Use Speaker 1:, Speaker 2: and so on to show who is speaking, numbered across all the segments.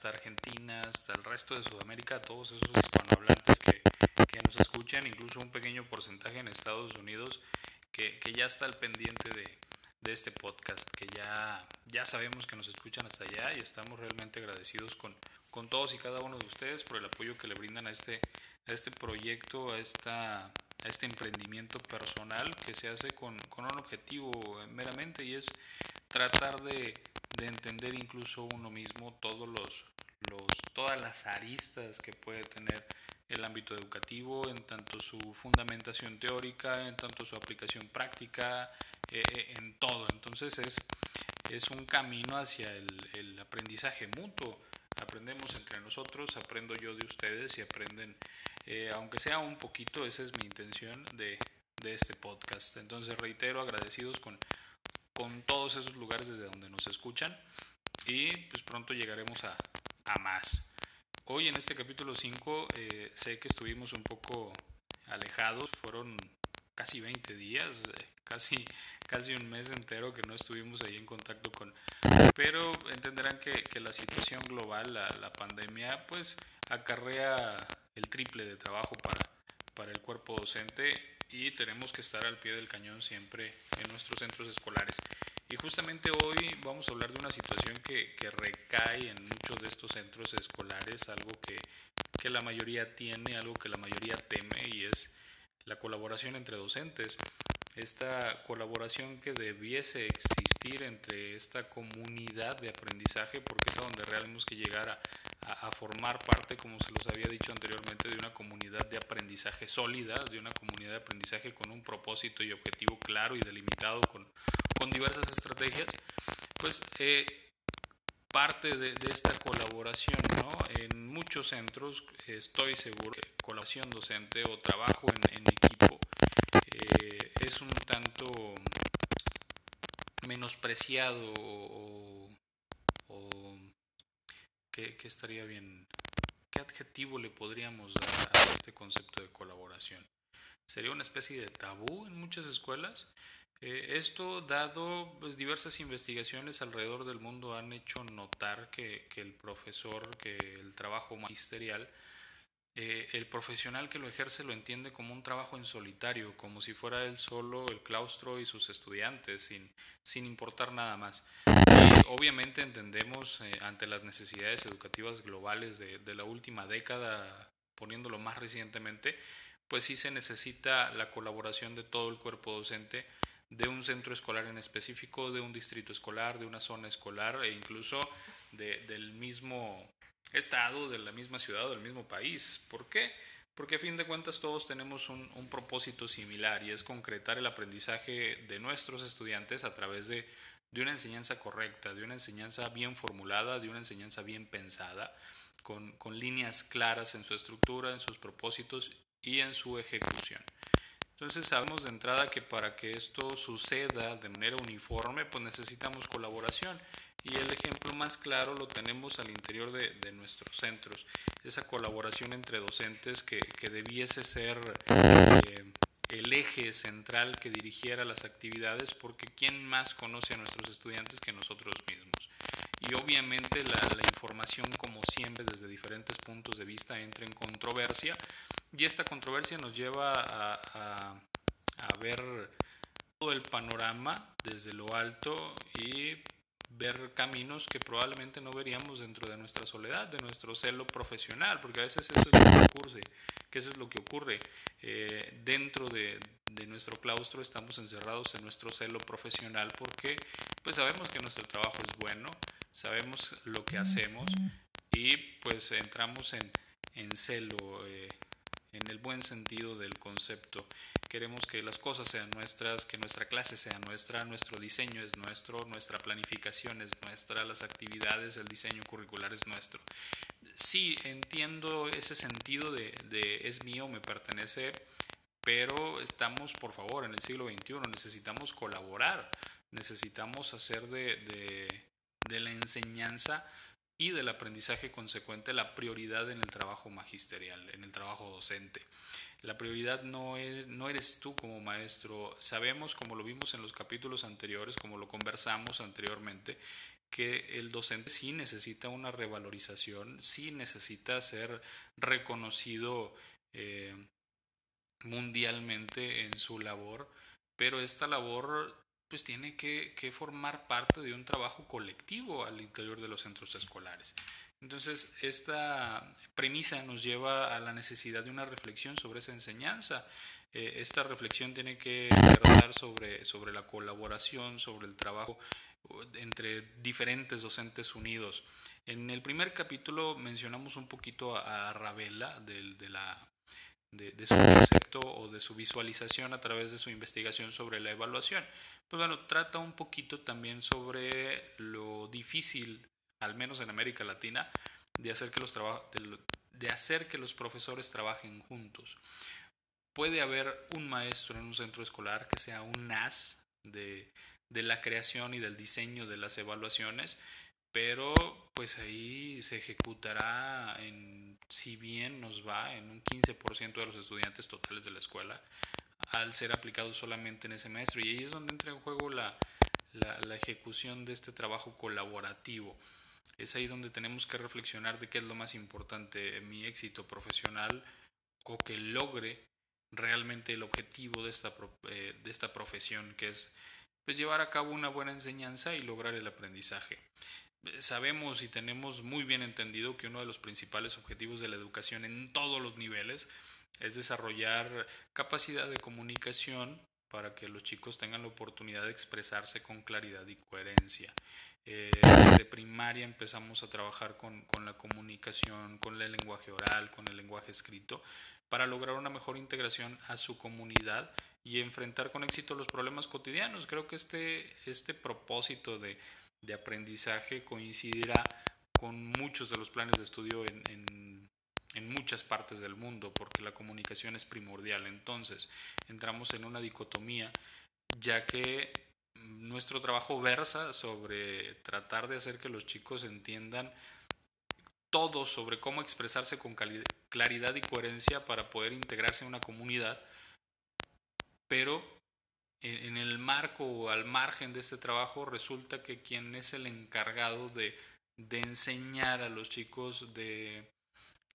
Speaker 1: hasta Argentina, hasta el resto de Sudamérica, todos esos hispanohablantes que, que nos escuchan, incluso un pequeño porcentaje en Estados Unidos que, que ya está al pendiente de, de, este podcast, que ya, ya sabemos que nos escuchan hasta allá y estamos realmente agradecidos con, con todos y cada uno de ustedes por el apoyo que le brindan a este, a este proyecto, a, esta, a este emprendimiento personal que se hace con, con un objetivo meramente y es tratar de, de entender incluso uno mismo todos los, los, todas las aristas que puede tener el ámbito educativo, en tanto su fundamentación teórica, en tanto su aplicación práctica, eh, eh, en todo. Entonces es, es un camino hacia el, aprendizaje mutuo. Aprendemos entre nosotros, aprendo yo de ustedes y aprenden, eh, aunque sea un poquito, esa es mi intención de, de este podcast. Entonces reitero, agradecidos con, con todos esos lugares desde donde nos escuchan. Y pues pronto llegaremos a, a más. Hoy en este capítulo 5 eh, sé que estuvimos un poco alejados, fueron casi 20 días, eh, casi, casi un mes entero que no estuvimos ahí en contacto con... Pero entenderán que, que la situación global, la, la, pandemia, pues acarrea el triple de trabajo para, para el cuerpo docente y tenemos que estar al pie del cañón siempre en nuestros centros escolares. Y justamente hoy vamos a hablar de una situación que, que recae en muchos de estos centros escolares, algo que, que, la mayoría tiene, algo que la mayoría teme y es la colaboración entre docentes. Esta colaboración que debiese existir entre esta comunidad de aprendizaje, porque es a donde realmente que llegar a, a, formar parte, como se los había dicho anteriormente, de una comunidad de aprendizaje sólida, de una comunidad de aprendizaje con un propósito y objetivo claro y delimitado, con, con diversas estrategias, pues eh, parte de, esta colaboración, ¿no? En muchos centros estoy seguro que colaboración docente o trabajo en, equipo eh, es un tanto menospreciado o ¿qué, ¿qué, estaría bien? ¿Qué adjetivo le podríamos dar a este concepto de colaboración? ¿Sería una especie de tabú en muchas escuelas? Eh, esto, dado pues, diversas investigaciones alrededor del mundo, han hecho notar que, que el profesor, que el trabajo magisterial, eh, el profesional que lo ejerce lo entiende como un trabajo en solitario, como si fuera él solo el claustro y sus estudiantes, sin, sin importar nada más. Y obviamente entendemos eh, ante las necesidades educativas globales de, de la última década, poniéndolo más recientemente, pues sí se necesita la colaboración de todo el cuerpo docente de un centro escolar en específico, de un distrito escolar, de una zona escolar e incluso de, del mismo estado, de la misma ciudad o del mismo país. ¿Por qué? Porque a fin de cuentas todos tenemos un, propósito similar y es concretar el aprendizaje de nuestros estudiantes a través de, de una enseñanza correcta, de una enseñanza bien formulada, de una enseñanza bien pensada, con, con líneas claras en su estructura, en sus propósitos y en su ejecución. Entonces sabemos de entrada que para que esto suceda de manera uniforme, pues necesitamos colaboración. Y el ejemplo más claro lo tenemos al interior de, de nuestros centros. Esa colaboración entre docentes que, que debiese ser eh, el eje central que dirigiera las actividades, porque ¿quién más conoce a nuestros estudiantes que nosotros mismos? Y obviamente la, la información, como siempre, desde diferentes puntos de vista entra en controversia, y esta controversia nos lleva a, a, a, ver todo el panorama desde lo alto y ver caminos que probablemente no veríamos dentro de nuestra soledad, de nuestro celo profesional, porque a veces eso es lo que ocurre, que eso es lo que ocurre. Eh, dentro de, de, nuestro claustro estamos encerrados en nuestro celo profesional porque pues sabemos que nuestro trabajo es bueno, sabemos lo que hacemos y pues entramos en, en celo. Eh, en el buen sentido del concepto. Queremos que las cosas sean nuestras, que nuestra clase sea nuestra, nuestro diseño es nuestro, nuestra planificación es nuestra, las actividades, el diseño curricular es nuestro. Sí, entiendo ese sentido de, de es mío, me pertenece, pero estamos, por favor, en el siglo XXI, necesitamos colaborar, necesitamos hacer de, la enseñanza y del aprendizaje consecuente la prioridad en el trabajo magisterial, en el trabajo docente. La prioridad no, es, no eres tú como maestro. Sabemos, como lo vimos en los capítulos anteriores, como lo conversamos anteriormente, que el docente sí necesita una revalorización, sí necesita ser reconocido eh, mundialmente en su labor, pero esta labor pues tiene que, que, formar parte de un trabajo colectivo al interior de los centros escolares. Entonces, esta premisa nos lleva a la necesidad de una reflexión sobre esa enseñanza. Eh, esta reflexión tiene que tratar sobre, sobre la colaboración, sobre el trabajo entre diferentes docentes unidos. En el primer capítulo mencionamos un poquito a, Ravela de, de, la, de, su concepto o de su visualización a través de su investigación sobre la evaluación. Pues bueno, trata un poquito también sobre lo difícil, al menos en América Latina, de hacer que los, de, de hacer que los profesores trabajen juntos. Puede haber un maestro en un centro escolar que sea un as de, de la creación y del diseño de las evaluaciones, pero pues ahí se ejecutará en, si bien nos va, en un 15% de los estudiantes totales de la escuela, al ser aplicado solamente en ese maestro. Y ahí es donde entra en juego la, la, ejecución de este trabajo colaborativo. Es ahí donde tenemos que reflexionar de qué es lo más importante, mi éxito profesional o que logre realmente el objetivo de esta, eh, de esta profesión, que es pues llevar a cabo una buena enseñanza y lograr el aprendizaje. Sabemos y tenemos muy bien entendido que uno de los principales objetivos de la educación en todos los niveles es desarrollar capacidad de comunicación para que los chicos tengan la oportunidad de expresarse con claridad y coherencia. Eh, desde primaria empezamos a trabajar con, con la comunicación, con el lenguaje oral, con el lenguaje escrito, para lograr una mejor integración a su comunidad y enfrentar con éxito los problemas cotidianos. Creo que este, este propósito de, de aprendizaje coincidirá con muchos de los planes de estudio en, en, en, muchas partes del mundo, porque la comunicación es primordial. Entonces, entramos en una dicotomía, ya que nuestro trabajo versa sobre tratar de hacer que los chicos entiendan todo sobre cómo expresarse con claridad y coherencia para poder integrarse en una comunidad pero en, el marco o al margen de este trabajo resulta que quien es el encargado de, de enseñar a los chicos, de,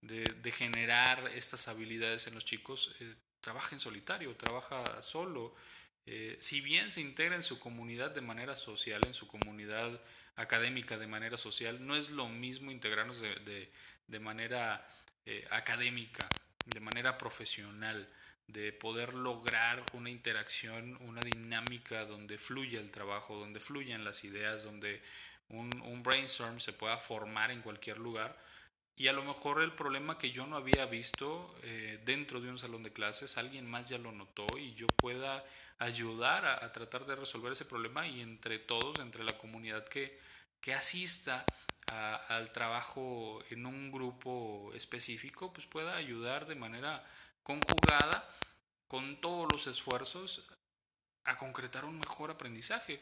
Speaker 1: de, generar estas habilidades en los chicos, eh, trabaja en solitario, trabaja solo. Eh, si bien se integra en su comunidad de manera social, en su comunidad académica de manera social, no es lo mismo integrarnos de, de manera eh, académica, de manera profesional de poder lograr una interacción, una dinámica donde fluya el trabajo, donde fluyan las ideas, donde un, un, brainstorm se pueda formar en cualquier lugar. Y a lo mejor el problema que yo no había visto eh, dentro de un salón de clases, alguien más ya lo notó y yo pueda ayudar a, tratar de resolver ese problema y entre todos, entre la comunidad que, que asista a, al trabajo en un grupo específico, pues pueda ayudar de manera conjugada con todos los esfuerzos a concretar un mejor aprendizaje.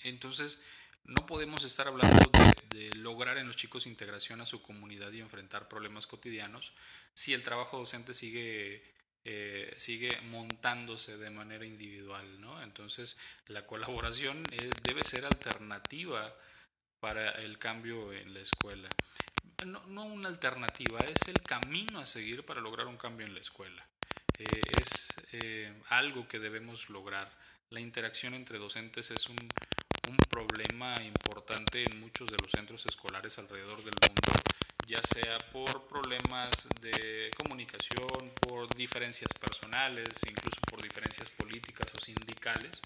Speaker 1: Entonces, no podemos estar hablando de, lograr en los chicos integración a su comunidad y enfrentar problemas cotidianos si el trabajo docente sigue, eh, sigue montándose de manera individual. ¿no? Entonces, la colaboración eh, debe ser alternativa para el cambio en la escuela no, no, una alternativa, es el camino a seguir para lograr un cambio en la escuela. Eh, es eh, algo que debemos lograr. La interacción entre docentes es un, un problema importante en muchos de los centros escolares alrededor del mundo, ya sea por problemas de comunicación, por diferencias personales, incluso por diferencias políticas o sindicales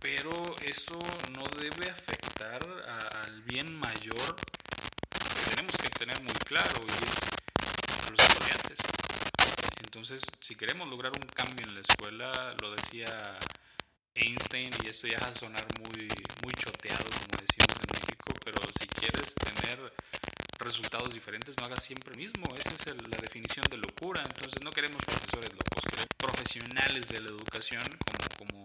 Speaker 1: pero esto no debe afectar a, al bien mayor tenemos que tener muy claro y es los estudiantes. Entonces, si queremos lograr un cambio en la escuela, lo decía Einstein, y esto ya va a sonar muy, muy choteado, como decimos en México, pero si quieres tener resultados diferentes, no hagas siempre mismo. Esa es el, la definición de locura. Entonces, no queremos profesores locos, queremos profesionales de la educación, como, como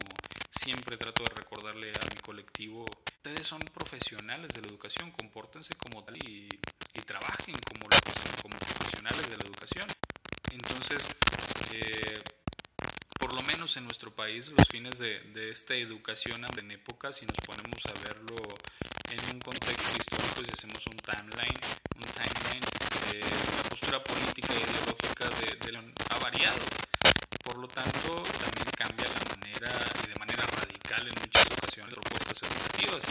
Speaker 1: siempre trato de recordarle a mi colectivo, ustedes son profesionales de la educación, compórtense como tal y, y trabajen como, como profesionales de la educación. Entonces, eh, por lo menos en nuestro país los fines de, de esta educación en época, si nos ponemos a verlo en un contexto histórico, si hacemos un timeline, un timeline, de la postura política e ideológica de, de, ha variado. Por lo tanto, también cambia la manera, y de manera radical en muchas ocasiones, propuestas educativas.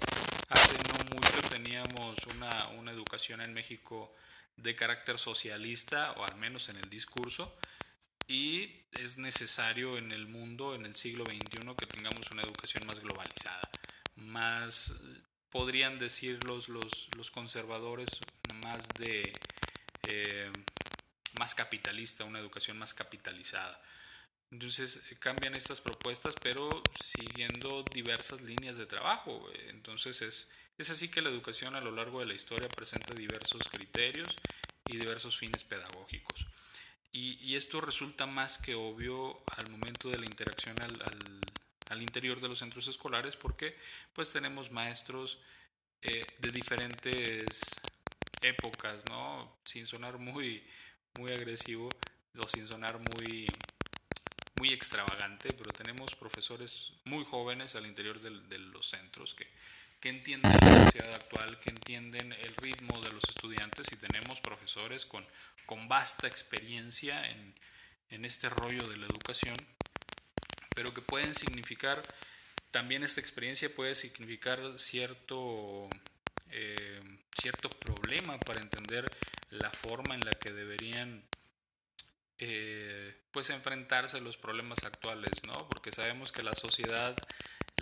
Speaker 1: Hace no mucho teníamos una, una educación en México de carácter socialista, o al menos en el discurso, y es necesario en el mundo, en el siglo XXI, que tengamos una educación más globalizada, más, podrían decir los, los, conservadores, más de, eh, más capitalista, una educación más capitalizada. Entonces cambian estas propuestas, pero siguiendo diversas líneas de trabajo. Entonces es, es así que la educación a lo largo de la historia presenta diversos criterios y diversos fines pedagógicos. Y, esto resulta más que obvio al momento de la interacción al, al, interior de los centros escolares porque pues tenemos maestros eh, de diferentes épocas, ¿no? Sin sonar muy, muy agresivo o sin sonar muy, muy extravagante, pero tenemos profesores muy jóvenes al interior de los centros que que entienden la sociedad actual, que entienden el ritmo de los estudiantes y tenemos profesores con, con vasta experiencia en, en este rollo de la educación, pero que pueden significar, también esta experiencia puede significar cierto, eh, cierto problema para entender la forma en la que deberían eh, pues enfrentarse a los problemas actuales, ¿no? Porque sabemos que la sociedad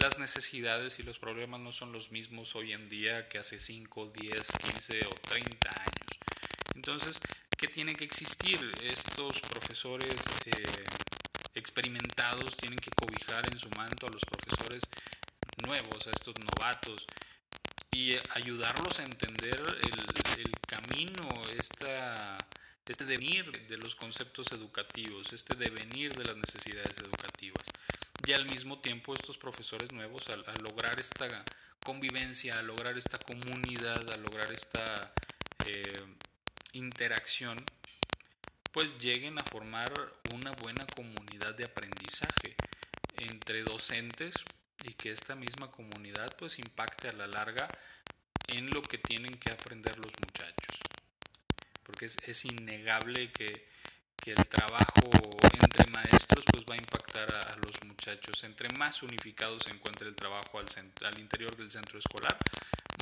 Speaker 1: las necesidades y los problemas no son los mismos hoy en día que hace 5, 10, 15 o 30 años. Entonces, ¿qué tiene que existir? Estos profesores eh, experimentados tienen que cobijar en su manto a los profesores nuevos, a estos novatos, y ayudarlos a entender el, el camino, esta, este devenir de los conceptos educativos, este devenir de las necesidades educativas y al mismo tiempo estos profesores nuevos al, lograr esta convivencia, a lograr esta comunidad, a lograr esta eh, interacción, pues lleguen a formar una buena comunidad de aprendizaje entre docentes y que esta misma comunidad pues impacte a la larga en lo que tienen que aprender los muchachos. Porque es, es innegable que que el trabajo entre maestros pues va a impactar a, los muchachos. Entre más unificado se encuentre el trabajo al, al interior del centro escolar,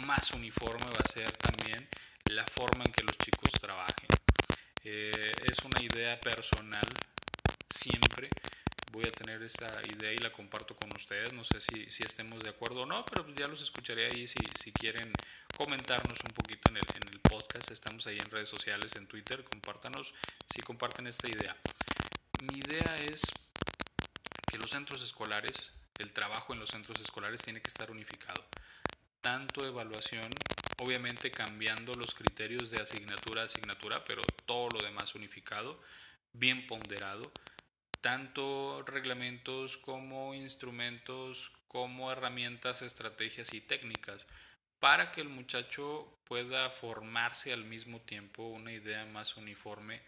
Speaker 1: más uniforme va a ser también la forma en que los chicos trabajen. Eh, es una idea personal siempre. Voy a tener esta idea y la comparto con ustedes. No sé si, estemos de acuerdo o no, pero ya los escucharé ahí si quieren comentarnos un poquito en el, en el podcast. Estamos ahí en redes sociales, en Twitter. Compártanos si comparten esta idea. Mi idea es que los centros escolares, el trabajo en los centros escolares tiene que estar unificado. Tanto evaluación, obviamente cambiando los criterios de asignatura a asignatura, pero todo lo demás unificado, bien ponderado. Tanto reglamentos como instrumentos, como herramientas, estrategias y técnicas para que el muchacho pueda formarse al mismo tiempo una idea más uniforme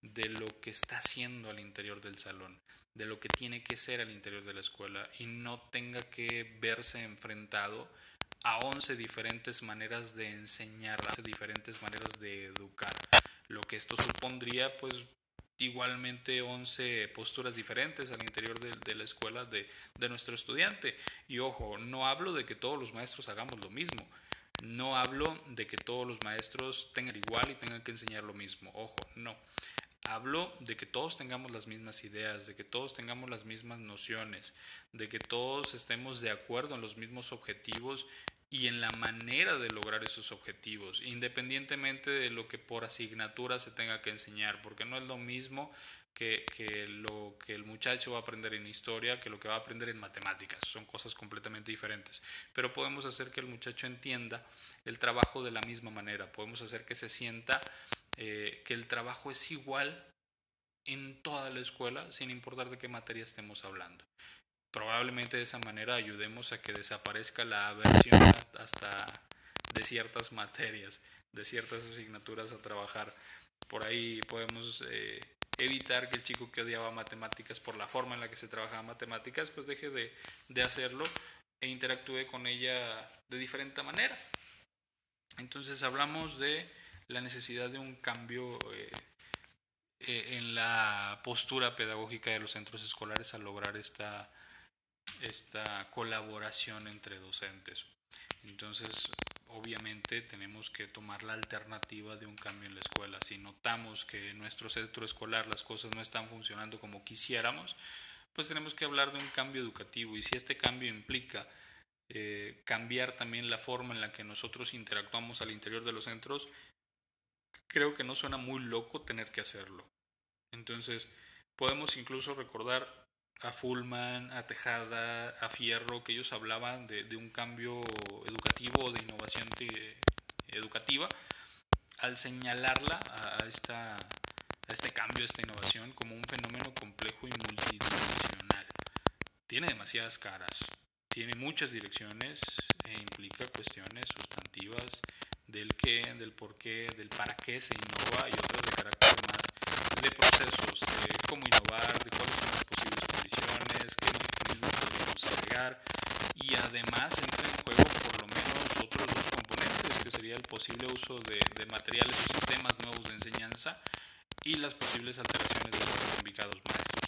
Speaker 1: de lo que está haciendo al interior del salón, de lo que tiene que ser al interior de la escuela y no tenga que verse enfrentado a 11 diferentes maneras de enseñar, a 11 diferentes maneras de educar. Lo que esto supondría, pues, igualmente 11 posturas diferentes al interior de, la escuela de, nuestro estudiante. Y ojo, no hablo de que todos los maestros hagamos lo mismo. No hablo de que todos los maestros tengan igual y tengan que enseñar lo mismo. Ojo, no. Hablo de que todos tengamos las mismas ideas, de que todos tengamos las mismas nociones, de que todos estemos de acuerdo en los mismos objetivos y en la manera de lograr esos objetivos, independientemente de lo que por asignatura se tenga que enseñar, porque no es lo mismo que, lo que el muchacho va a aprender en historia que lo que va a aprender en matemáticas. Son cosas completamente diferentes. Pero podemos hacer que el muchacho entienda el trabajo de la misma manera. Podemos hacer que se sienta eh, que el trabajo es igual en toda la escuela, sin importar de qué materia estemos hablando probablemente de esa manera ayudemos a que desaparezca la aversión hasta de ciertas materias, de ciertas asignaturas a trabajar. Por ahí podemos eh, evitar que el chico que odiaba matemáticas por la forma en la que se trabajaba matemáticas, pues deje de, de hacerlo e interactúe con ella de diferente manera. Entonces hablamos de la necesidad de un cambio eh, eh, en la postura pedagógica de los centros escolares al lograr esta, esta colaboración entre docentes. Entonces, obviamente tenemos que tomar la alternativa de un cambio en la escuela. Si notamos que en nuestro centro escolar las cosas no están funcionando como quisiéramos, pues tenemos que hablar de un cambio educativo. Y si este cambio implica eh, cambiar también la forma en la que nosotros interactuamos al interior de los centros, creo que no suena muy loco tener que hacerlo. Entonces, podemos incluso recordar a Fullman, a Tejada, a Fierro, que ellos hablaban de, un cambio educativo, de innovación educativa, al señalarla a, esta, a este cambio, a esta innovación, como un fenómeno complejo y multidimensional. Tiene demasiadas caras, tiene muchas direcciones e implica cuestiones sustantivas del qué, del por qué, del para qué se innova y otras de carácter más de procesos, de cómo innovar, de cuáles son las posibles condiciones, qué mecanismos podríamos agregar y además entra en juego por lo menos otros dos componentes que sería el posible uso de, materiales o sistemas nuevos de enseñanza y las posibles alteraciones de los certificados maestros.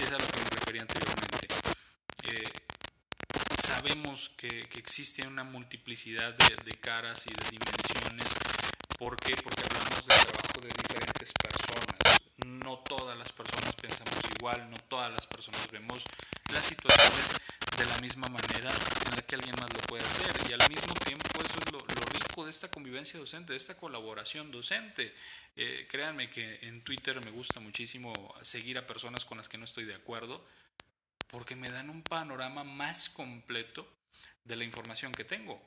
Speaker 1: Es a lo que me refería anteriormente. Eh, sabemos que, existe una multiplicidad de, caras y de dimensiones. ¿Por qué? Porque hablamos del trabajo de diferentes personas. No todas las personas pensamos igual, no todas las personas vemos las situaciones de la misma manera en la que alguien más lo puede hacer. Y al mismo tiempo eso es lo, rico de esta convivencia docente, de esta colaboración docente. Eh, créanme que en Twitter me gusta muchísimo seguir a personas con las que no estoy de acuerdo porque me dan un panorama más completo de la información que tengo.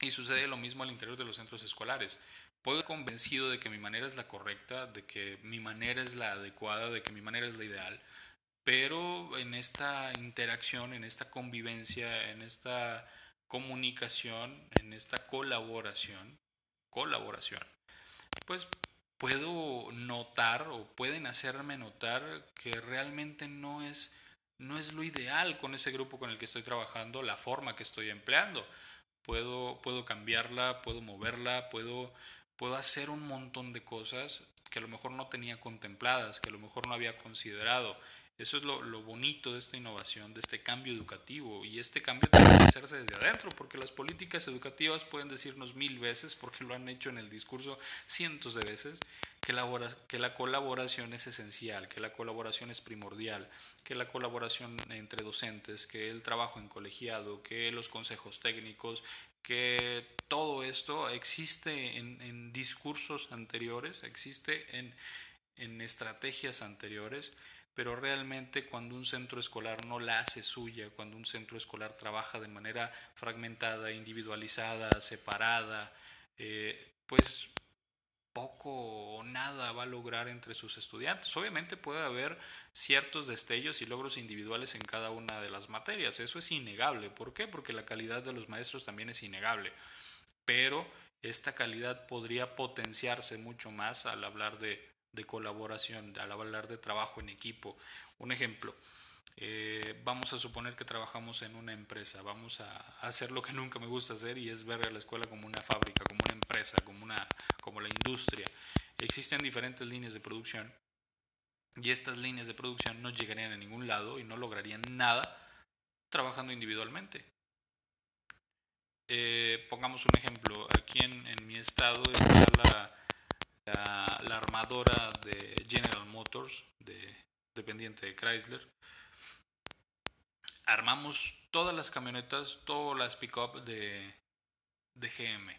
Speaker 1: Y sucede lo mismo al interior de los centros escolares. Puedo estar convencido de que mi manera es la correcta, de que mi manera es la adecuada, de que mi manera es la ideal, pero en esta interacción, en esta convivencia, en esta comunicación, en esta colaboración, colaboración, pues puedo notar o pueden hacerme notar que realmente no es no es lo ideal con ese grupo con el que estoy trabajando, la forma que estoy empleando. Puedo, puedo cambiarla, puedo moverla, puedo, puedo hacer un montón de cosas que a lo mejor no tenía contempladas, que a lo mejor no había considerado. Eso es lo, bonito de esta innovación, de este cambio educativo. Y este cambio tiene que hacerse desde adentro, porque las políticas educativas pueden decirnos mil veces, porque lo han hecho en el discurso cientos de veces, que la, que la colaboración es esencial, que la colaboración es primordial, que la colaboración entre docentes, que el trabajo en colegiado, que los consejos técnicos, que todo esto existe en, discursos anteriores, existe en, en estrategias anteriores pero realmente cuando un centro escolar no la hace suya, cuando un centro escolar trabaja de manera fragmentada, individualizada, separada, eh, pues poco o nada va a lograr entre sus estudiantes. Obviamente puede haber ciertos destellos y logros individuales en cada una de las materias, eso es innegable. ¿Por qué? Porque la calidad de los maestros también es innegable, pero esta calidad podría potenciarse mucho más al hablar de de colaboración, al hablar de trabajo en equipo. Un ejemplo, eh, vamos a suponer que trabajamos en una empresa, vamos a hacer lo que nunca me gusta hacer y es ver a la escuela como una fábrica, como una empresa, como, una, como la industria. Existen diferentes líneas de producción y estas líneas de producción no llegarían a ningún lado y no lograrían nada trabajando individualmente. Eh, pongamos un ejemplo, aquí en, en mi estado está la, la, armadora de General Motors, de, dependiente de Chrysler. Armamos todas las camionetas, todas las pick-up de, GM.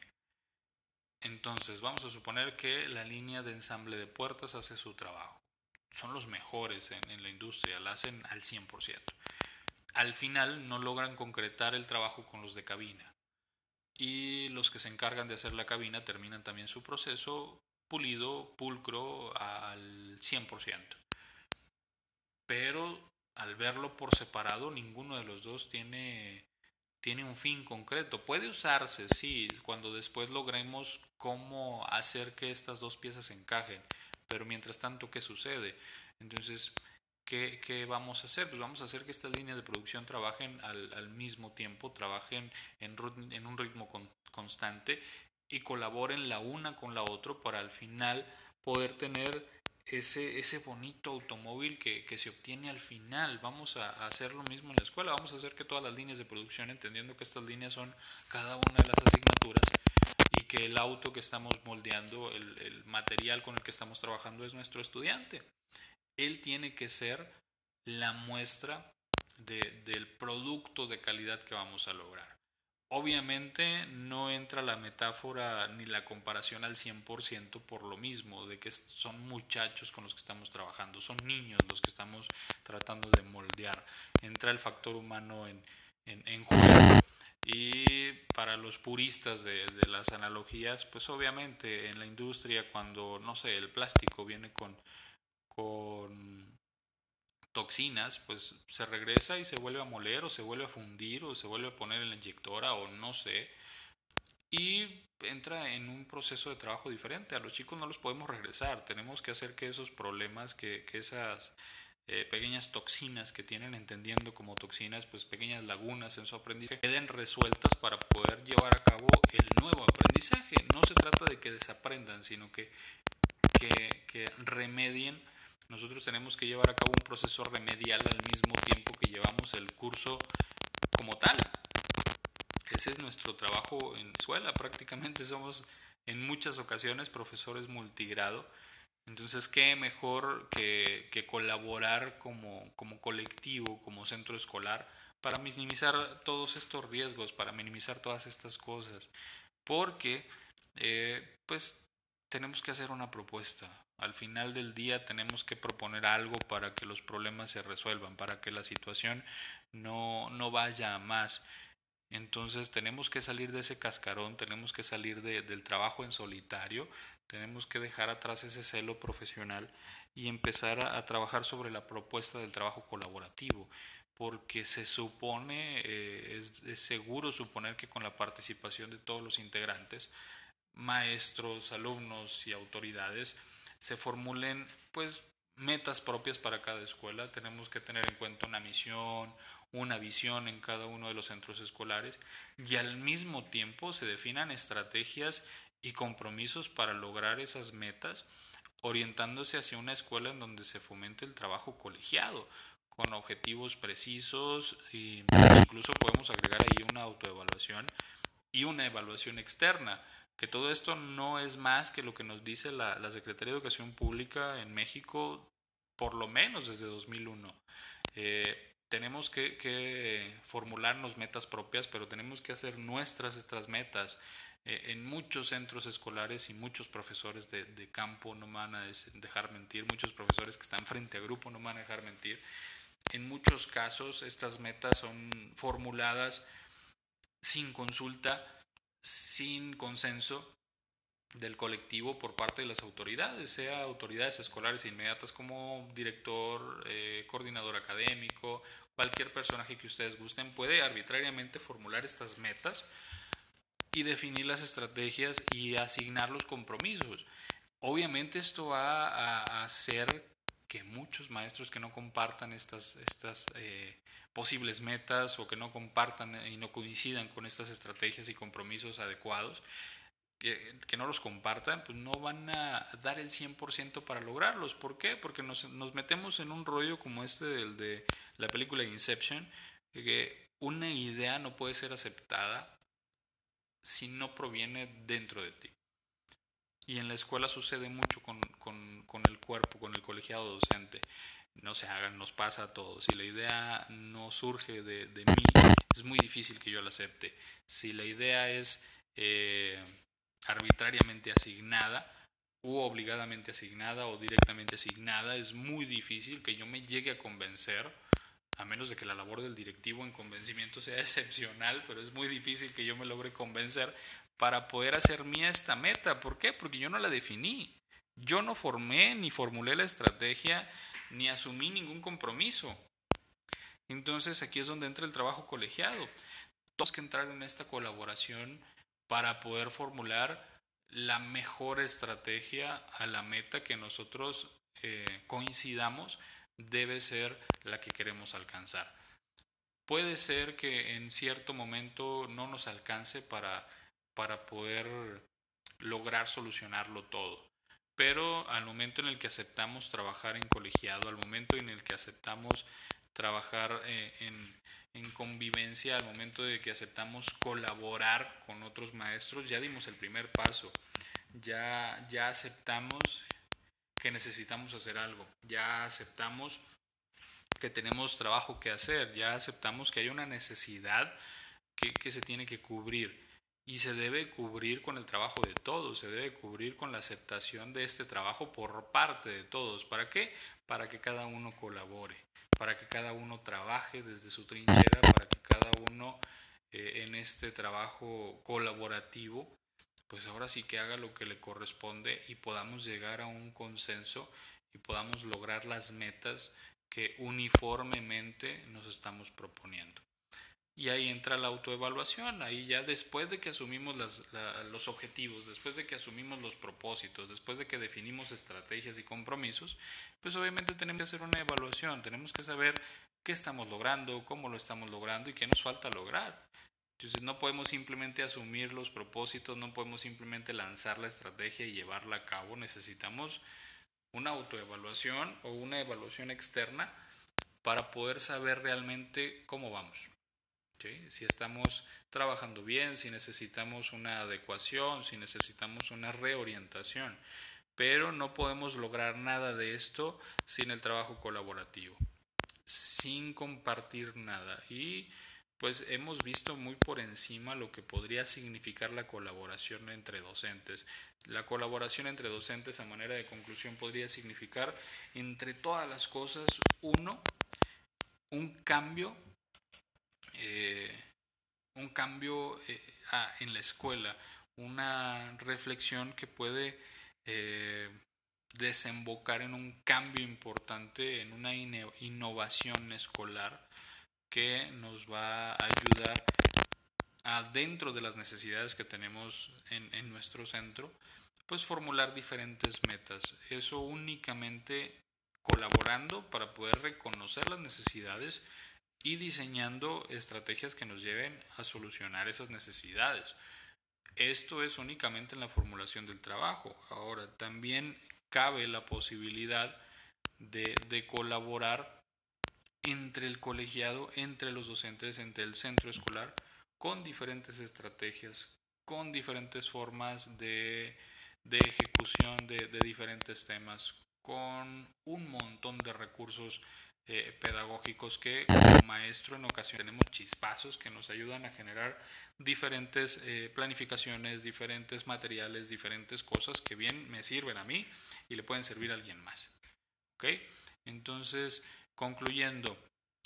Speaker 1: Entonces, vamos a suponer que la línea de ensamble de puertas hace su trabajo. Son los mejores en, en la industria, la hacen al 100%. Al final no logran concretar el trabajo con los de cabina. Y los que se encargan de hacer la cabina terminan también su proceso pulido, pulcro al 100%. Pero al verlo por separado, ninguno de los dos tiene, tiene un fin concreto. Puede usarse, sí, cuando después logremos cómo hacer que estas dos piezas encajen, Pero mientras tanto, ¿qué sucede? Entonces, ¿qué, ¿qué, vamos a hacer? Pues vamos a hacer que estas líneas de producción trabajen al, al mismo tiempo, trabajen en, un ritmo con, constante y colaboren la una con la otra para al final poder tener ese, ese bonito automóvil que, que se obtiene al final. Vamos a, hacer lo mismo en la escuela, vamos a hacer que todas las líneas de producción, entendiendo que estas líneas son cada una de las asignaturas y que el auto que estamos moldeando, el, el material con el que estamos trabajando es nuestro estudiante. Él tiene que ser la muestra de, del producto de calidad que vamos a lograr. Obviamente no entra la metáfora ni la comparación al 100% por lo mismo, de que son muchachos con los que estamos trabajando, son niños los que estamos tratando de moldear. Entra el factor humano en, en, juego. Y para los puristas de, de, las analogías, pues obviamente en la industria cuando, no sé, el plástico viene con, con toxinas, pues se regresa y se vuelve a moler o se vuelve a fundir o se vuelve a poner en la inyectora o no sé. Y entra en un proceso de trabajo diferente. A los chicos no los podemos regresar. Tenemos que hacer que esos problemas, que, que esas eh, pequeñas toxinas que tienen, entendiendo como toxinas, pues pequeñas lagunas en su aprendizaje, queden resueltas para poder llevar a cabo el nuevo aprendizaje. No se trata de que desaprendan, sino que, que, que remedien nosotros tenemos que llevar a cabo un proceso remedial al mismo tiempo que llevamos el curso como tal. Ese es nuestro trabajo en escuela, prácticamente somos en muchas ocasiones profesores multigrado. Entonces, ¿qué mejor que, colaborar como, como colectivo, como centro escolar, para minimizar todos estos riesgos, para minimizar todas estas cosas? Porque, eh, pues, tenemos que hacer una propuesta. Al final del día tenemos que proponer algo para que los problemas se resuelvan, para que la situación no, no vaya a más. Entonces tenemos que salir de ese cascarón, tenemos que salir de, del trabajo en solitario, tenemos que dejar atrás ese celo profesional y empezar a, a trabajar sobre la propuesta del trabajo colaborativo, porque se supone, eh, es, es seguro suponer que con la participación de todos los integrantes, maestros, alumnos y autoridades, se formulen pues metas propias para cada escuela. Tenemos que tener en cuenta una misión, una visión en cada uno de los centros escolares y al mismo tiempo se definan estrategias y compromisos para lograr esas metas, orientándose hacia una escuela en donde se fomente el trabajo colegiado, con objetivos precisos e incluso podemos agregar ahí una autoevaluación y una evaluación externa que todo esto no es más que lo que nos dice la, la Secretaría de Educación Pública en México, por lo menos desde 2001. Eh, tenemos que, que, formularnos metas propias, pero tenemos que hacer nuestras estas metas. Eh, en muchos centros escolares y muchos profesores de, de, campo no van a dejar mentir, muchos profesores que están frente a grupo no van a dejar mentir. En muchos casos estas metas son formuladas sin consulta sin consenso del colectivo por parte de las autoridades, sea autoridades escolares inmediatas como director, eh, coordinador académico, cualquier personaje que ustedes gusten, puede arbitrariamente formular estas metas y definir las estrategias y asignar los compromisos. Obviamente esto va a hacer que muchos maestros que no compartan estas, estas eh, posibles metas o que no compartan y no coincidan con estas estrategias y compromisos adecuados, que, que no los compartan, pues no van a dar el 100% para lograrlos. ¿Por qué? Porque nos, nos metemos en un rollo como este del de la película Inception, que una idea no puede ser aceptada si no proviene dentro de ti. Y en la escuela sucede mucho con, con, con el cuerpo, con el colegiado docente. No se hagan, nos pasa a todos. Si la idea no surge de, mí, es muy difícil que yo la acepte. Si la idea es eh, arbitrariamente asignada, u obligadamente asignada o directamente asignada, es muy difícil que yo me llegue a convencer, a menos de que la labor del directivo en convencimiento sea excepcional, pero es muy difícil que yo me logre convencer para poder hacer mía esta meta. ¿Por qué? Porque yo no la definí. Yo no formé ni formulé la estrategia ni asumí ningún compromiso. Entonces aquí es donde entra el trabajo colegiado. Tenemos que entrar en esta colaboración para poder formular la mejor estrategia a la meta que nosotros eh, coincidamos debe ser la que queremos alcanzar. Puede ser que en cierto momento no nos alcance para, para poder lograr solucionarlo todo, pero al momento en el que aceptamos trabajar en colegiado, al momento en el que aceptamos trabajar eh, en, en convivencia, al momento de que aceptamos colaborar con otros maestros, ya dimos el primer paso, ya, ya aceptamos que necesitamos hacer algo, ya aceptamos que tenemos trabajo que hacer, ya aceptamos que hay una necesidad que, que se tiene que cubrir y se debe cubrir con el trabajo de todos, se debe cubrir con la aceptación de este trabajo por parte de todos. ¿Para qué? Para que cada uno colabore, para que cada uno trabaje desde su trinchera, para que cada uno eh, en este trabajo colaborativo pues ahora sí que haga lo que le corresponde y podamos llegar a un consenso y podamos lograr las metas que uniformemente nos estamos proponiendo. Y ahí entra la autoevaluación, ahí ya después de que asumimos los objetivos, después de que asumimos los propósitos, después de que definimos estrategias y compromisos, pues obviamente tenemos que hacer una evaluación, tenemos que saber qué estamos logrando, cómo lo estamos logrando y qué nos falta lograr. Entonces no podemos simplemente asumir los propósitos, no podemos simplemente lanzar la estrategia y llevarla a cabo, necesitamos una autoevaluación o una evaluación externa para poder saber realmente cómo vamos. Si estamos trabajando bien, si necesitamos una adecuación, si necesitamos una reorientación. Pero no podemos lograr nada de esto sin el trabajo colaborativo, sin compartir nada. Y pues hemos visto muy por encima lo que podría significar la colaboración entre docentes. La colaboración entre docentes a manera de conclusión podría significar, entre todas las cosas, uno, un cambio, eh, un cambio eh, en la escuela, una reflexión que puede eh, desembocar en un cambio importante, en una innovación escolar que nos va a ayudar dentro de las necesidades que tenemos en, en nuestro centro, pues formular diferentes metas. Eso únicamente colaborando para poder reconocer las necesidades y diseñando estrategias que nos lleven a solucionar esas necesidades. Esto es únicamente en la formulación del trabajo. Ahora, también cabe la posibilidad de, de colaborar entre el colegiado, entre los docentes, entre el centro escolar, con diferentes estrategias, con diferentes formas de, de ejecución de, de, diferentes temas, con un montón de recursos eh, pedagógicos que como maestro en ocasiones tenemos chispazos que nos ayudan a generar diferentes eh, planificaciones, diferentes materiales, diferentes cosas que bien me sirven a mí y le pueden servir a alguien más. ¿Ok? Entonces, Concluyendo,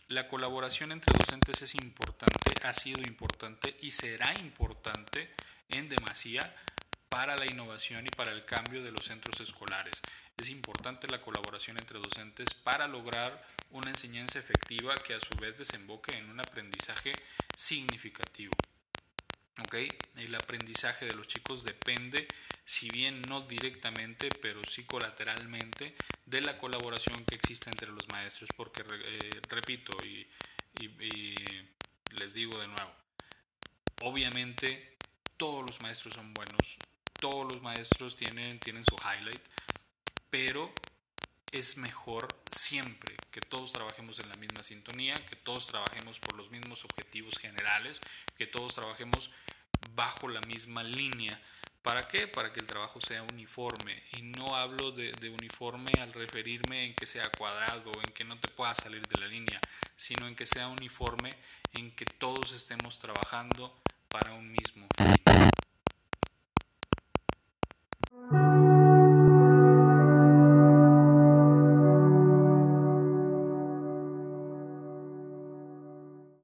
Speaker 1: la colaboración entre docentes es importante, ha sido importante y será importante en demasía para la innovación y para el cambio de los centros escolares. Es importante la colaboración entre docentes para lograr una enseñanza efectiva que a su vez desemboque en un aprendizaje significativo. El aprendizaje de los chicos depende, si bien no directamente, pero sí colateralmente, de la colaboración que existe entre los maestros, porque, eh, repito, y, les digo de nuevo, obviamente todos los maestros son buenos, todos los maestros tienen, tienen su highlight, pero es mejor siempre que todos trabajemos en la misma sintonía, que todos trabajemos por los mismos objetivos generales, que todos trabajemos bajo la misma línea. ¿Para qué? Para que el trabajo sea uniforme. Y no hablo de, uniforme al referirme en que sea cuadrado, en que no te pueda salir de la línea, sino en que sea uniforme, en que todos estemos trabajando para un mismo.